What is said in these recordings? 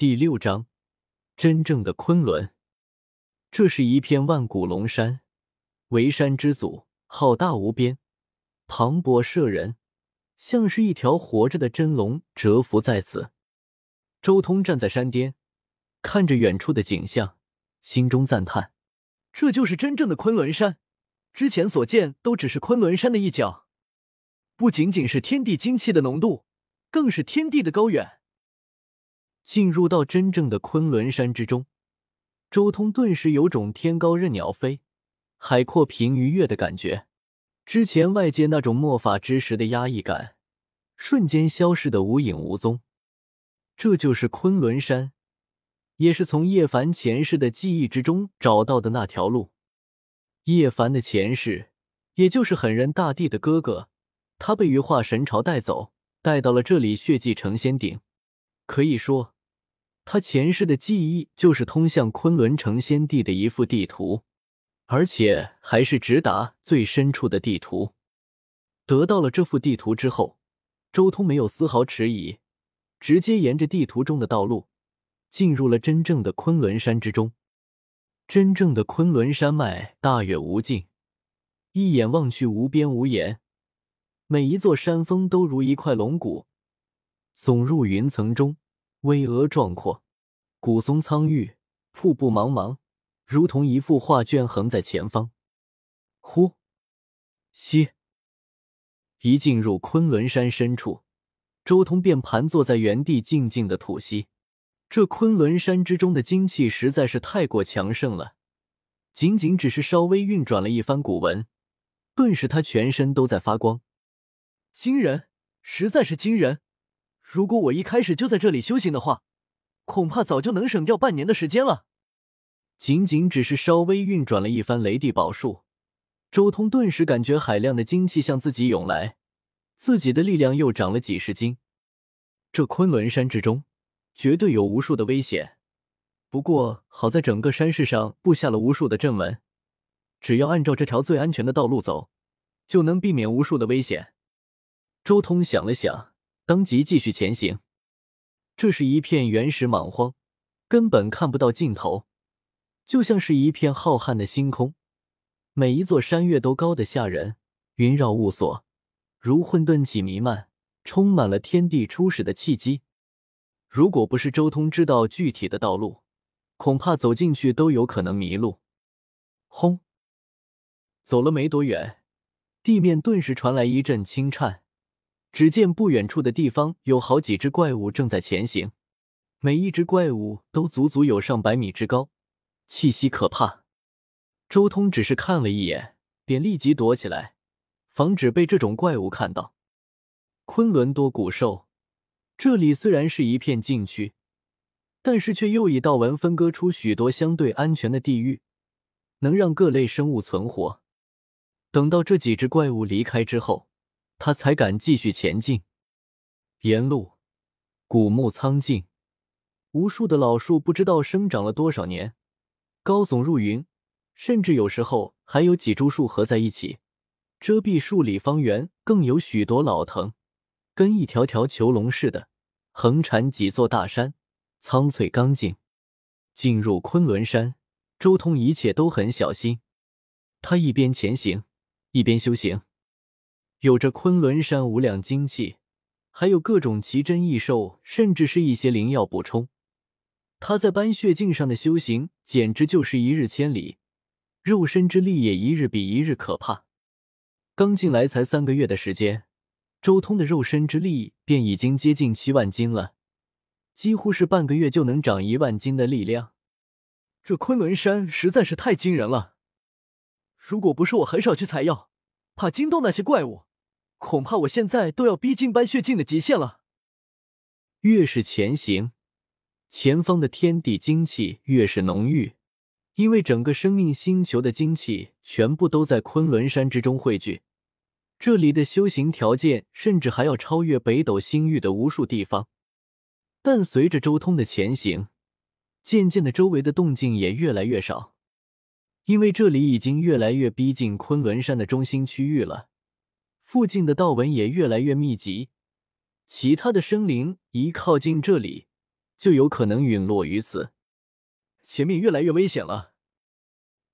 第六章，真正的昆仑。这是一片万古龙山，为山之祖，浩大无边，磅礴摄人，像是一条活着的真龙蛰伏在此。周通站在山巅，看着远处的景象，心中赞叹：这就是真正的昆仑山。之前所见都只是昆仑山的一角，不仅仅是天地精气的浓度，更是天地的高远。进入到真正的昆仑山之中，周通顿时有种天高任鸟飞，海阔凭鱼跃的感觉。之前外界那种末法之时的压抑感，瞬间消失的无影无踪。这就是昆仑山，也是从叶凡前世的记忆之中找到的那条路。叶凡的前世，也就是狠人大帝的哥哥，他被羽化神朝带走，带到了这里血祭成仙顶。可以说，他前世的记忆就是通向昆仑成仙地的一幅地图，而且还是直达最深处的地图。得到了这幅地图之后，周通没有丝毫迟疑，直接沿着地图中的道路，进入了真正的昆仑山之中。真正的昆仑山脉大远无尽，一眼望去无边无沿，每一座山峰都如一块龙骨，耸入云层中，巍峨壮阔，古松苍郁，瀑布茫茫，如同一幅画卷横在前方。呼，吸，一进入昆仑山深处，周通便盘坐在原地，静静的吐息。这昆仑山之中的精气实在是太过强盛了，仅仅只是稍微运转了一番古文，顿时他全身都在发光，惊人，实在是惊人！如果我一开始就在这里修行的话，恐怕早就能省掉半年的时间了。仅仅只是稍微运转了一番雷地宝术，周通顿时感觉海量的精气向自己涌来，自己的力量又长了几十斤。这昆仑山之中。绝对有无数的危险，不过好在整个山势上布下了无数的阵纹，只要按照这条最安全的道路走，就能避免无数的危险。周通想了想，当即继续前行。这是一片原始莽荒，根本看不到尽头，就像是一片浩瀚的星空，每一座山岳都高的吓人，云绕雾锁，如混沌气弥漫，充满了天地初始的气机。如果不是周通知道具体的道路，恐怕走进去都有可能迷路。轰！走了没多远，地面顿时传来一阵轻颤。只见不远处的地方有好几只怪物正在前行，每一只怪物都足足有上百米之高，气息可怕。周通只是看了一眼，便立即躲起来，防止被这种怪物看到。昆仑多古兽。这里虽然是一片禁区，但是却又以道纹分割出许多相对安全的地域，能让各类生物存活。等到这几只怪物离开之后，他才敢继续前进。沿路古木苍劲，无数的老树不知道生长了多少年，高耸入云，甚至有时候还有几株树合在一起，遮蔽数里方圆。更有许多老藤，跟一条条囚笼似的。横缠几座大山，苍翠刚劲。进入昆仑山，周通一切都很小心。他一边前行，一边修行。有着昆仑山无量精气，还有各种奇珍异兽，甚至是一些灵药补充。他在斑血境上的修行，简直就是一日千里，肉身之力也一日比一日可怕。刚进来才三个月的时间。周通的肉身之力便已经接近七万斤了，几乎是半个月就能长一万斤的力量。这昆仑山实在是太惊人了！如果不是我很少去采药，怕惊动那些怪物，恐怕我现在都要逼近斑血境的极限了。越是前行，前方的天地精气越是浓郁，因为整个生命星球的精气全部都在昆仑山之中汇聚。这里的修行条件甚至还要超越北斗星域的无数地方，但随着周通的前行，渐渐的周围的动静也越来越少，因为这里已经越来越逼近昆仑山的中心区域了，附近的道纹也越来越密集，其他的生灵一靠近这里，就有可能陨落于此。前面越来越危险了。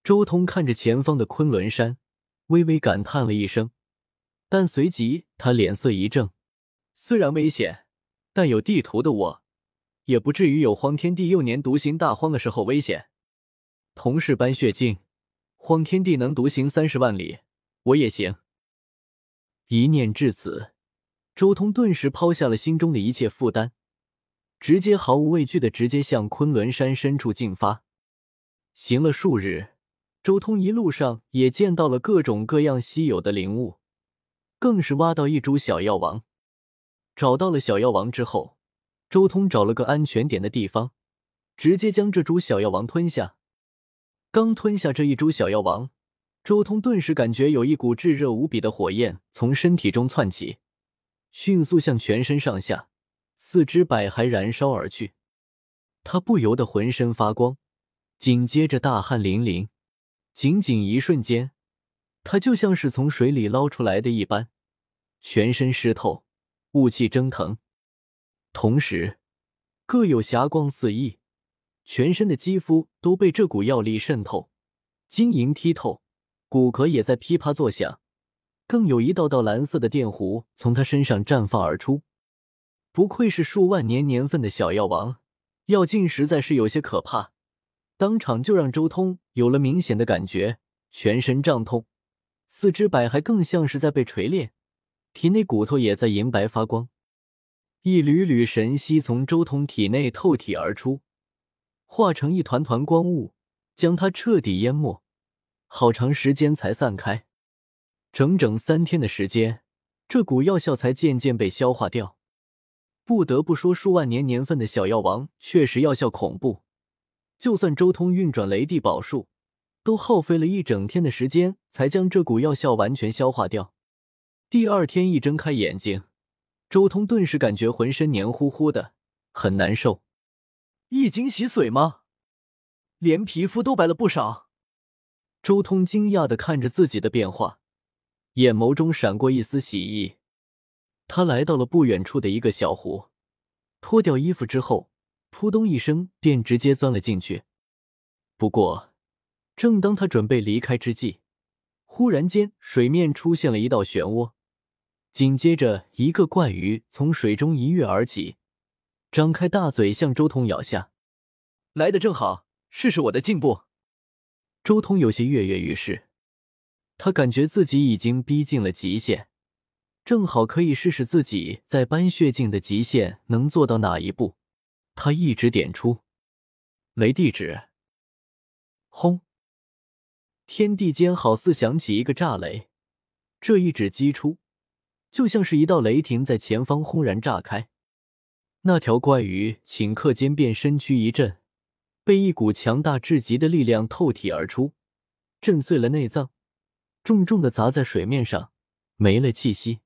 周通看着前方的昆仑山，微微感叹了一声，但随即他脸色一正。虽然危险，但有地图的我，也不至于有荒天帝幼年独行大荒的时候危险。同是斑血境，荒天帝能独行三十万里，我也行。一念至此，周通顿时抛下了心中的一切负担，直接毫无畏惧的直接向昆仑山深处进发。行了数日。周通一路上也见到了各种各样稀有的灵物，更是挖到一株小药王。找到了小药王之后，周通找了个安全点的地方，直接将这株小药王吞下。刚吞下这一株小药王，周通顿时感觉有一股炙热无比的火焰从身体中窜起，迅速向全身上下、四肢百骸燃烧而去。他不由得浑身发光，紧接着大汗淋漓。仅仅一瞬间，他就像是从水里捞出来的一般，全身湿透，雾气蒸腾，同时各有霞光四溢，全身的肌肤都被这股药力渗透，晶莹剔透，骨骼也在噼啪作响，更有一道道蓝色的电弧从他身上绽放而出。不愧是数万年年份的小药王，药劲实在是有些可怕。当场就让周通有了明显的感觉，全身胀痛，四肢百骸更像是在被锤炼，体内骨头也在银白发光，一缕缕神息从周通体内透体而出，化成一团团光雾，将他彻底淹没，好长时间才散开，整整三天的时间，这股药效才渐渐被消化掉。不得不说，数万年年份的小药王确实药效恐怖。就算周通运转雷帝宝术，都耗费了一整天的时间才将这股药效完全消化掉。第二天一睁开眼睛，周通顿时感觉浑身黏糊糊的，很难受。一经洗髓吗？连皮肤都白了不少。周通惊讶的看着自己的变化，眼眸中闪过一丝喜意。他来到了不远处的一个小湖，脱掉衣服之后。扑通一声，便直接钻了进去。不过，正当他准备离开之际，忽然间水面出现了一道漩涡，紧接着一个怪鱼从水中一跃而起，张开大嘴向周通咬下。来的正好，试试我的进步。周通有些跃跃欲试，他感觉自己已经逼近了极限，正好可以试试自己在斑血境的极限能做到哪一步。他一指点出，雷地指。轰！天地间好似响起一个炸雷，这一指击出，就像是一道雷霆在前方轰然炸开。那条怪鱼顷刻间便身躯一震，被一股强大至极的力量透体而出，震碎了内脏，重重的砸在水面上，没了气息。